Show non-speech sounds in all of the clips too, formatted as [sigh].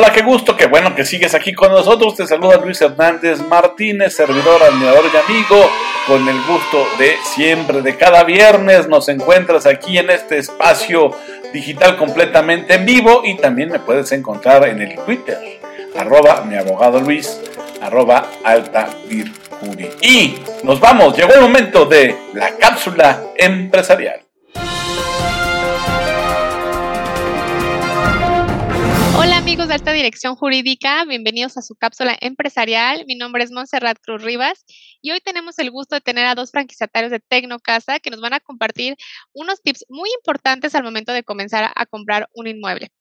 Hola, qué gusto, qué bueno que sigues aquí con nosotros. Te saluda Luis Hernández Martínez, servidor, admirador y amigo. Con el gusto de siempre, de cada viernes, nos encuentras aquí en este espacio digital completamente en vivo y también me puedes encontrar en el Twitter, arroba mi abogado Luis, arroba alta Y nos vamos, llegó el momento de la cápsula empresarial. Amigos de Alta Dirección Jurídica, bienvenidos a su cápsula empresarial. Mi nombre es Montserrat Cruz Rivas y hoy tenemos el gusto de tener a dos franquiciatarios de Tecnocasa que nos van a compartir unos tips muy importantes al momento de comenzar a comprar un inmueble.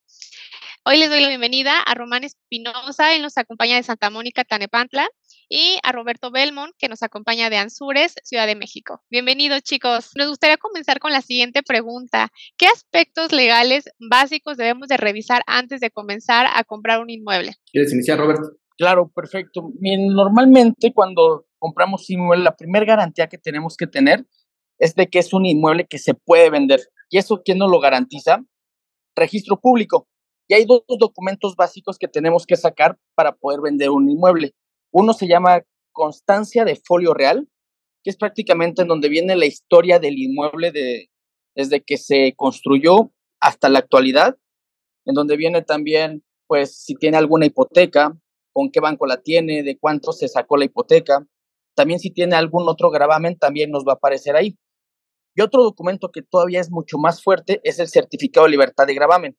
Hoy les doy la bienvenida a Román Espinosa, él nos acompaña de Santa Mónica, Tanepantla, y a Roberto Belmont, que nos acompaña de Anzures, Ciudad de México. Bienvenidos, chicos. Nos gustaría comenzar con la siguiente pregunta. ¿Qué aspectos legales básicos debemos de revisar antes de comenzar a comprar un inmueble? ¿Quieres iniciar, Roberto? Claro, perfecto. normalmente cuando compramos inmueble, la primera garantía que tenemos que tener es de que es un inmueble que se puede vender. ¿Y eso quién nos lo garantiza? Registro público. Y hay dos documentos básicos que tenemos que sacar para poder vender un inmueble. Uno se llama constancia de folio real, que es prácticamente en donde viene la historia del inmueble de, desde que se construyó hasta la actualidad, en donde viene también, pues, si tiene alguna hipoteca, con qué banco la tiene, de cuánto se sacó la hipoteca. También si tiene algún otro gravamen, también nos va a aparecer ahí. Y otro documento que todavía es mucho más fuerte es el certificado de libertad de gravamen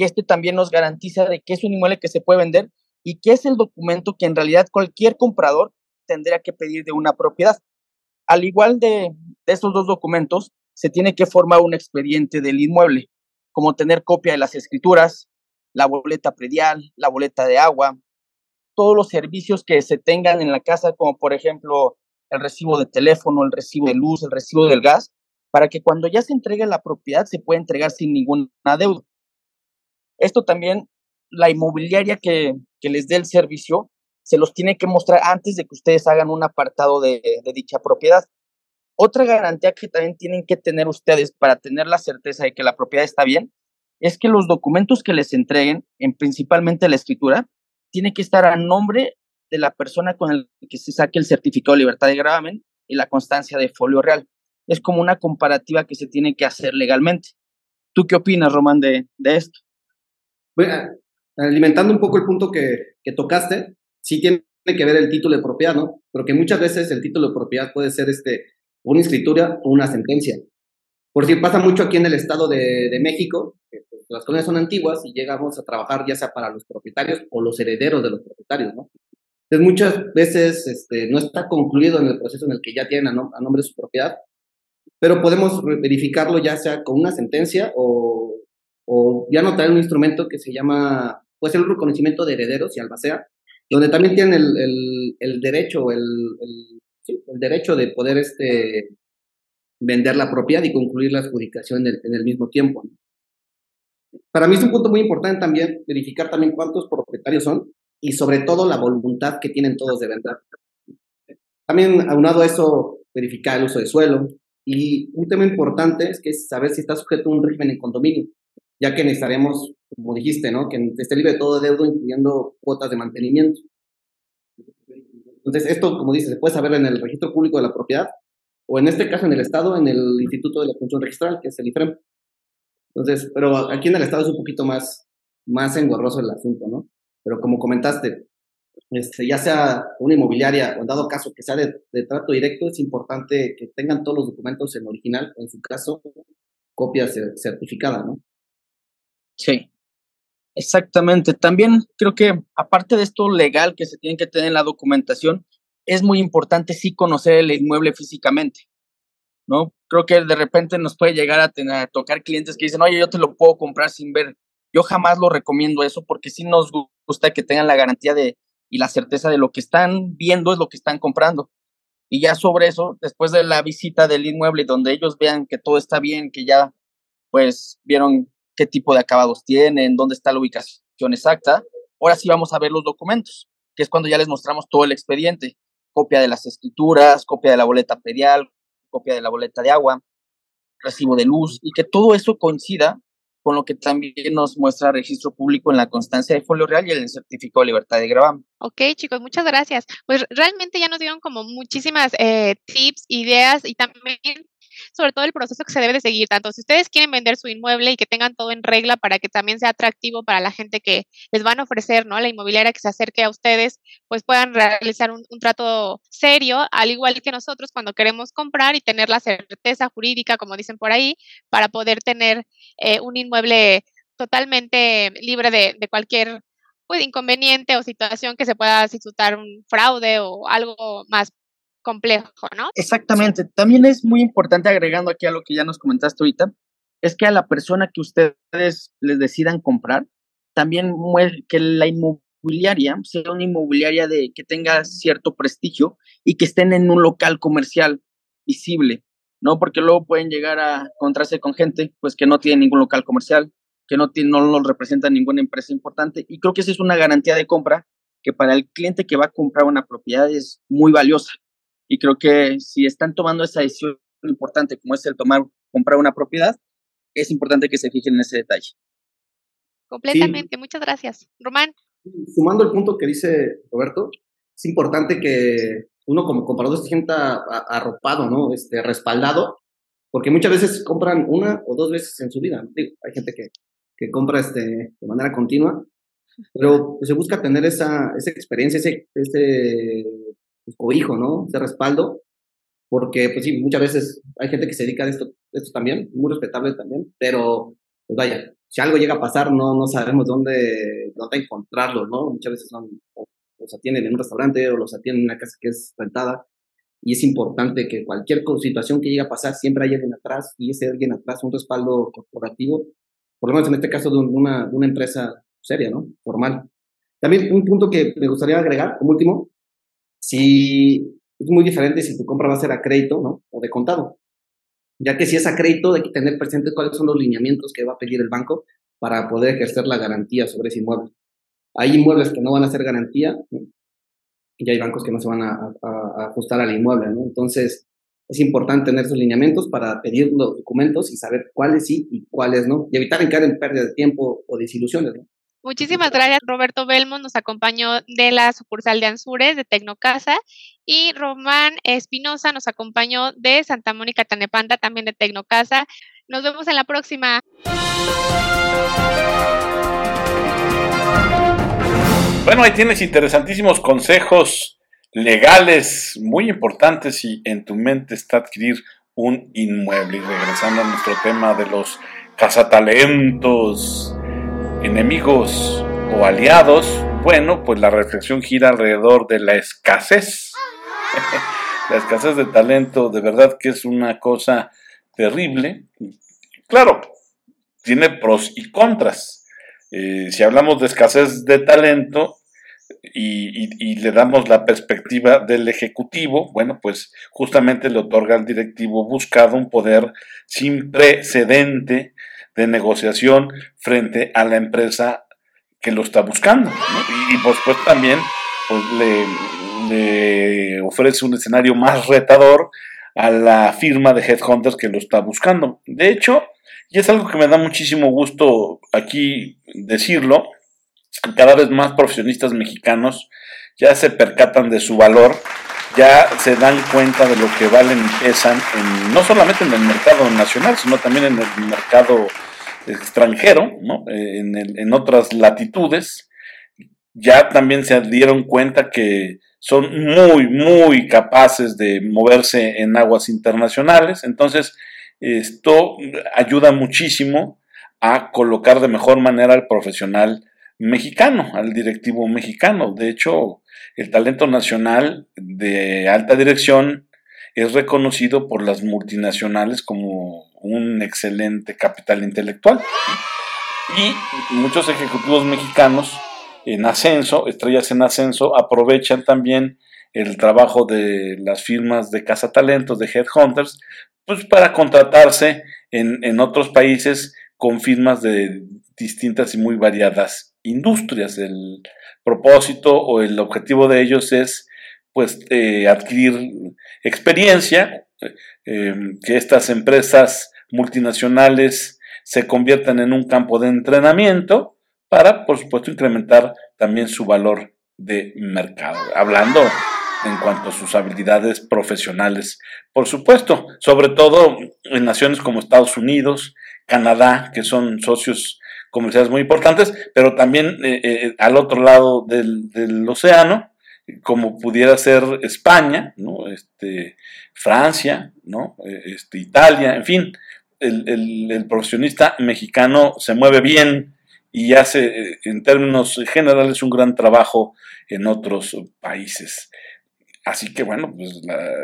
que este también nos garantiza de que es un inmueble que se puede vender y que es el documento que en realidad cualquier comprador tendría que pedir de una propiedad. Al igual de, estos dos documentos, se tiene que formar un expediente del inmueble, como tener copia de las escrituras, la boleta predial, la boleta de agua, todos los servicios que se tengan en la casa, como por ejemplo el recibo de teléfono, el recibo de luz, el recibo del gas, para que cuando ya se entregue la propiedad se pueda entregar sin ninguna deuda. Esto también, la inmobiliaria que, les dé el servicio, se los tiene que mostrar antes de que ustedes hagan un apartado de, dicha propiedad. Otra garantía que también tienen que tener ustedes para tener la certeza de que la propiedad está bien es que los documentos que les entreguen, en principalmente la escritura, tiene que estar a nombre de la persona con el que se saque el certificado de libertad de gravamen y la constancia de folio real. Es como una comparativa que se tiene que hacer legalmente. ¿Tú qué opinas, Román, de esto? Alimentando un poco el punto que, que tocaste, sí tiene que ver el título de propiedad, ¿no? Porque muchas veces el título de propiedad puede ser este, una escritura o una sentencia. Por si pasa mucho aquí en el Estado de, de México, que pues, las colonias son antiguas y llegamos a trabajar ya sea para los propietarios o los herederos de los propietarios, ¿no? Entonces muchas veces este, no está concluido en el proceso en el que ya tienen a nombre de su propiedad, pero podemos verificarlo ya sea con una sentencia o o ya no un instrumento que se llama, puede ser un reconocimiento de herederos y albacea, donde también tienen el, el, derecho, el, el, derecho de poder este, vender la propiedad y concluir la adjudicación en el, en el mismo tiempo. Para mí es un punto muy importante también verificar también cuántos propietarios son y sobre todo la voluntad que tienen todos de vender. También aunado a eso, verificar el uso de suelo. Y un tema importante es que es saber si está sujeto a un régimen en condominio ya que necesitaremos, como dijiste, ¿no? que esté libre de todo deudo, incluyendo cuotas de mantenimiento. Entonces, esto, como dices, se puede saber en el registro público de la propiedad, o en este caso en el Estado, en el Instituto de la Función Registral, que es el IFREM. Entonces, pero aquí en el Estado es un poquito más, más engorroso el asunto, ¿no? Pero como comentaste, este, ya sea una inmobiliaria o en dado caso que sea de, de, trato directo, es importante que tengan todos los documentos en original o en su caso copia certificada, ¿no? Sí, exactamente. También creo que aparte de esto legal que se tiene que tener en la documentación, es muy importante sí conocer el inmueble físicamente, ¿no? Creo que de repente nos puede llegar a, tener, tocar clientes que dicen, oye, yo te lo puedo comprar sin ver. Yo jamás lo recomiendo eso porque sí nos gusta que tengan la garantía de y la certeza de lo que están viendo es lo que están comprando. Y ya sobre eso, después de la visita del inmueble, donde ellos vean que todo está bien, que ya pues vieron qué tipo de acabados tienen, dónde está la ubicación exacta. Ahora sí vamos a ver los documentos, que es cuando ya les mostramos todo el expediente, copia de las escrituras, copia de la boleta pedial, copia de la boleta de agua, recibo de luz, y que todo eso coincida con lo que también nos muestra registro público en la constancia de folio real y el certificado de libertad de gravamen. Ok, chicos, muchas gracias. Pues realmente ya nos dieron como muchísimas eh, tips, ideas y también sobre todo el proceso que se debe de seguir, tanto si ustedes quieren vender su inmueble y que tengan todo en regla para que también sea atractivo para la gente que les van a ofrecer, ¿no? La inmobiliaria que se acerque a ustedes, pues puedan realizar un, trato serio, al igual que nosotros cuando queremos comprar y tener la certeza jurídica, como dicen por ahí, para poder tener eh, un inmueble totalmente libre de, de cualquier pues, inconveniente o situación que se pueda suscitar un fraude o algo más complejo, ¿no? Exactamente. También es muy importante, agregando aquí a lo que ya nos comentaste ahorita, es que a la persona que ustedes les decidan comprar, también que la inmobiliaria sea una inmobiliaria de que tenga cierto prestigio y que estén en un local comercial visible, ¿no? Porque luego pueden llegar a encontrarse con gente pues que no tiene ningún local comercial, que no tiene, no nos representa ninguna empresa importante y creo que esa es una garantía de compra que para el cliente que va a comprar una propiedad es muy valiosa. Y creo que si están tomando esa decisión importante como es el tomar, comprar una propiedad, es importante que se fijen en ese detalle. Completamente, muchas gracias. Román. Sumando el punto que dice Roberto, es importante que uno como comprador se sienta arropado, ¿no? Este, respaldado, porque muchas veces compran una o dos veces en su vida. hay gente que, que compra este, de manera continua, pero se busca tener esa, esa experiencia, ese, ese o hijo, ¿no? Ese respaldo, porque pues sí, muchas veces hay gente que se dedica a esto, esto también, muy respetable también, pero pues vaya, si algo llega a pasar, no, no sabemos dónde, dónde encontrarlos, ¿no? Muchas veces son, los atienden en un restaurante o los atienden en una casa que es rentada, y es importante que cualquier situación que llegue a pasar, siempre hay alguien atrás, y ese alguien atrás, un respaldo corporativo, por lo menos en este caso de una, de una empresa seria, ¿no? Formal. También un punto que me gustaría agregar, como último, si es muy diferente si tu compra va a ser a crédito, ¿no? O de contado. Ya que si es a crédito, hay que tener presente cuáles son los lineamientos que va a pedir el banco para poder ejercer la garantía sobre ese inmueble. Hay inmuebles que no van a ser garantía y hay bancos que no se van a, ajustar al inmueble, ¿no? Entonces, es importante tener esos lineamientos para pedir los documentos y saber cuáles sí y cuáles no, y evitar caer en pérdida de tiempo o desilusiones, ¿no? Muchísimas gracias. Roberto Belmont nos acompañó de la sucursal de Ansures de Tecnocasa y Román Espinosa nos acompañó de Santa Mónica Tanepanta, también de Tecnocasa. Nos vemos en la próxima. Bueno, ahí tienes interesantísimos consejos legales muy importantes si en tu mente está adquirir un inmueble. Y regresando a nuestro tema de los cazatalentos enemigos o aliados, bueno, pues la reflexión gira alrededor de la escasez. [laughs] la escasez de talento, de verdad que es una cosa terrible. Claro, tiene pros y contras. Eh, si hablamos de escasez de talento y, le damos la perspectiva del ejecutivo, bueno, pues justamente le otorga al directivo buscado un poder sin precedente de negociación frente a la empresa que lo está buscando. Y, pues, pues, también pues, le, ofrece un escenario más retador a la firma de Headhunters que lo está buscando. De hecho, y es algo que me da muchísimo gusto aquí decirlo, cada vez más profesionistas mexicanos ya se percatan de su valor, ya se dan cuenta de lo que valen y pesan, no solamente en el mercado nacional, sino también en el mercado extranjero, ¿no? Eh, en, en, otras latitudes, ya también se dieron cuenta que son muy, muy capaces de moverse en aguas internacionales. Entonces, esto ayuda muchísimo a colocar de mejor manera al profesional mexicano, al directivo mexicano. De hecho, el talento nacional de alta dirección es reconocido por las multinacionales como un excelente capital intelectual. Y muchos ejecutivos mexicanos en ascenso, estrellas en ascenso, aprovechan también el trabajo de las firmas de talentos de headhunters, pues para contratarse en, en otros países con firmas de distintas y muy variadas industrias. El propósito o el objetivo de ellos es pues eh, adquirir experiencia, eh, que estas empresas multinacionales se conviertan en un campo de entrenamiento para, por supuesto, incrementar también su valor de mercado. Hablando en cuanto a sus habilidades profesionales, por supuesto, sobre todo en naciones como Estados Unidos, Canadá, que son socios comerciales muy importantes, pero también eh, eh, al otro lado del, océano, como pudiera ser España, ¿no? este, Francia, ¿no? E, este, Italia, en fin, el, profesionista mexicano se mueve bien y hace eh, en términos generales un gran trabajo en otros países. Así que bueno, pues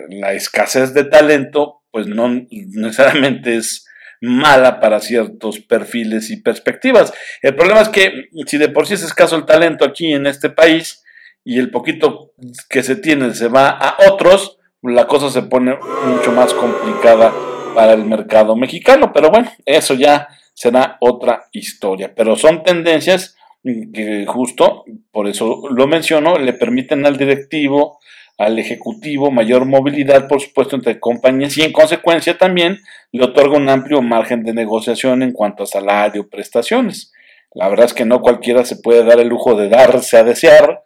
la, escasez de talento pues no necesariamente es mala para ciertos perfiles y perspectivas. El problema es que si de por sí es escaso el talento aquí en este país y el poquito que se tiene se va a otros, la cosa se pone mucho más complicada para el mercado mexicano. Pero bueno, eso ya será otra historia. Pero son tendencias que justo, por eso lo menciono, le permiten al directivo al Ejecutivo mayor movilidad, por supuesto, entre compañías y en consecuencia también le otorga un amplio margen de negociación en cuanto a salario, prestaciones. La verdad es que no cualquiera se puede dar el lujo de darse a desear,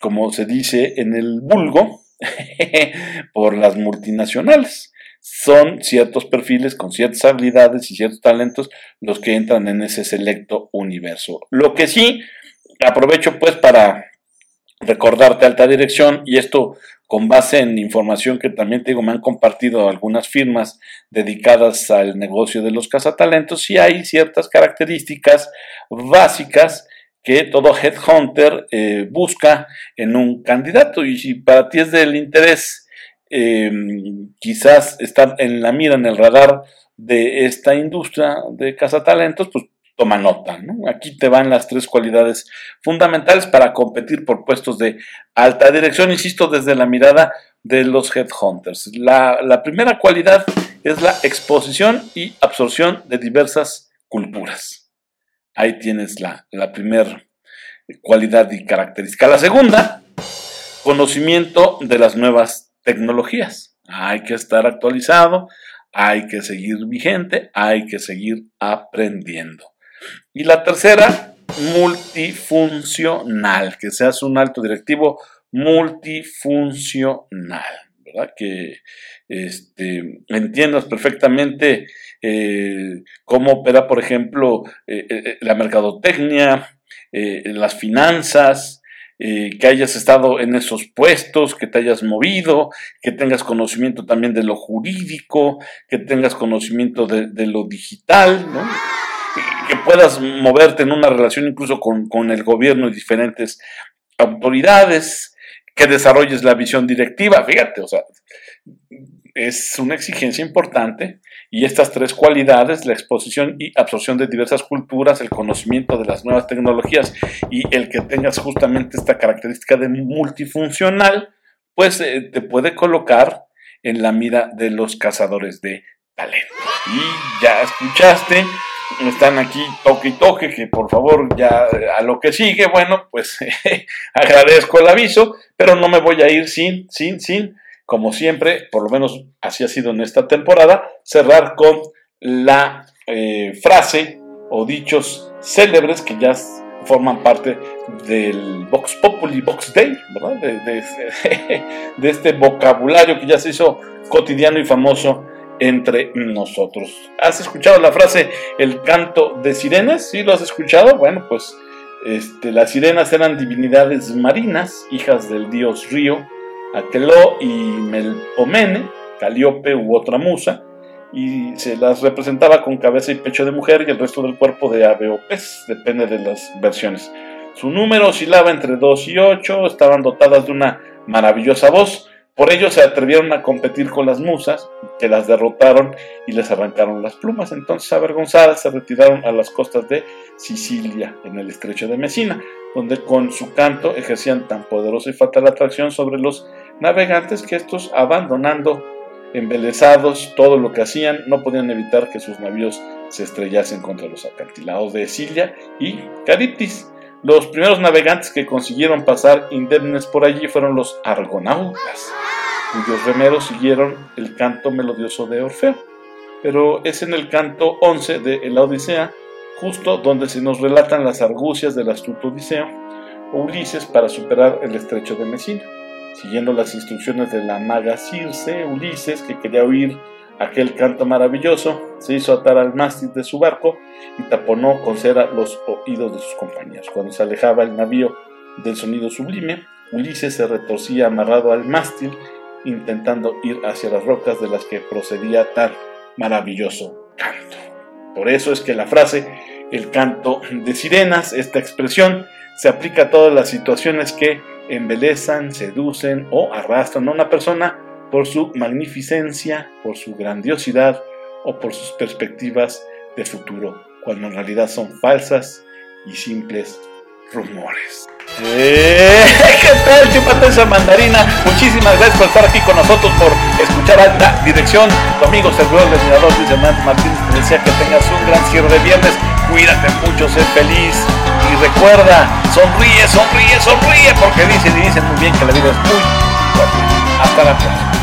como se dice en el vulgo, [laughs] por las multinacionales. Son ciertos perfiles con ciertas habilidades y ciertos talentos los que entran en ese selecto universo. Lo que sí, aprovecho pues para recordarte alta dirección y esto con base en información que también te digo, me han compartido algunas firmas dedicadas al negocio de los cazatalentos, y hay ciertas características básicas que todo headhunter eh, busca en un candidato. Y si para ti es del interés em, quizás estar en la mira, en el radar de esta industria de cazatalentos, pues toma nota. ¿no? Aquí te van las tres cualidades fundamentales para competir por puestos de alta dirección, insisto, desde la mirada de los headhunters. La, la primera cualidad es la exposición y absorción de diversas culturas. Ahí tienes la, la primera cualidad y característica. La segunda, conocimiento de las nuevas tecnologías. Hay que estar actualizado, hay que seguir vigente, hay que seguir aprendiendo. Y la tercera, multifuncional, que seas un alto directivo multifuncional, ¿verdad? Que este, entiendas perfectamente eh, cómo opera, por ejemplo, eh, eh, la mercadotecnia, las finanzas, que hayas estado en esos puestos, que te hayas movido, que tengas conocimiento también de lo jurídico, que tengas conocimiento de, de lo digital, ¿no? Que puedas moverte en una relación incluso con, el gobierno y diferentes autoridades, que desarrolles la visión directiva, fíjate, o sea, es una exigencia importante y estas tres cualidades, la exposición y absorción de diversas culturas, el conocimiento de las nuevas tecnologías y el que tengas justamente esta característica de multifuncional, pues eh, te puede colocar en la mira de los cazadores de talento. Y ya escuchaste están aquí toque y toque, que por favor ya a lo que sigue, bueno, pues [laughs] agradezco el aviso, pero no me voy a ir sin, sin, sin, como siempre, por lo menos así ha sido en esta temporada, cerrar con la eh, frase o dichos célebres que ya forman parte del Vox Populi, Vox Day, ¿verdad? de, [laughs] de este vocabulario que ya se hizo cotidiano y famoso entre nosotros. ¿Has escuchado la frase el canto de sirenas? ¿Sí lo has escuchado? Bueno, pues este, las sirenas eran divinidades marinas, hijas del dios río, Aqueló y Melpomene, Caliope u otra musa, y se las representaba con cabeza y pecho de mujer y el resto del cuerpo de ave o pez, depende de las versiones. Su número oscilaba entre 2 y 8, estaban dotadas de una maravillosa voz, por ello se atrevieron a competir con las musas, que las derrotaron y les arrancaron las plumas. Entonces, avergonzadas, se retiraron a las costas de Sicilia, en el estrecho de Messina, donde con su canto ejercían tan poderosa y fatal atracción sobre los navegantes que estos, abandonando embelesados todo lo que hacían, no podían evitar que sus navíos se estrellasen contra los acantilados de Sicilia y Cariptis. Los primeros navegantes que consiguieron pasar indemnes por allí fueron los argonautas, cuyos remeros siguieron el canto melodioso de Orfeo. pero es en el canto 11 de la Odisea, justo donde se nos relatan las argucias del astuto Odiseo o Ulises para superar el estrecho de Mesina. Siguiendo las instrucciones de la maga Circe, Ulises, que quería oír aquel canto maravilloso, se hizo atar al mástil de su barco y taponó con cera los oídos de sus compañeros. Cuando se alejaba el navío del sonido sublime, Ulises se retorcía amarrado al mástil, intentando ir hacia las rocas de las que procedía tan maravilloso canto. Por eso es que la frase el canto de sirenas, esta expresión, se aplica a todas las situaciones que embelezan, seducen o arrastran a una persona por su magnificencia, por su grandiosidad o por sus perspectivas de futuro, cuando en realidad son falsas y simples rumores. Eh, [laughs] ¿Qué tal, chupate esa mandarina? Muchísimas gracias por estar aquí con nosotros, por escuchar la dirección. Tu amigo servidor del mirador Luis Hernández Martínez te decía que tengas un gran cierre de viernes. Cuídate mucho, sé feliz y recuerda, sonríe, sonríe, sonríe, porque dicen y dicen muy bien que la vida es muy fuerte. Hasta la próxima.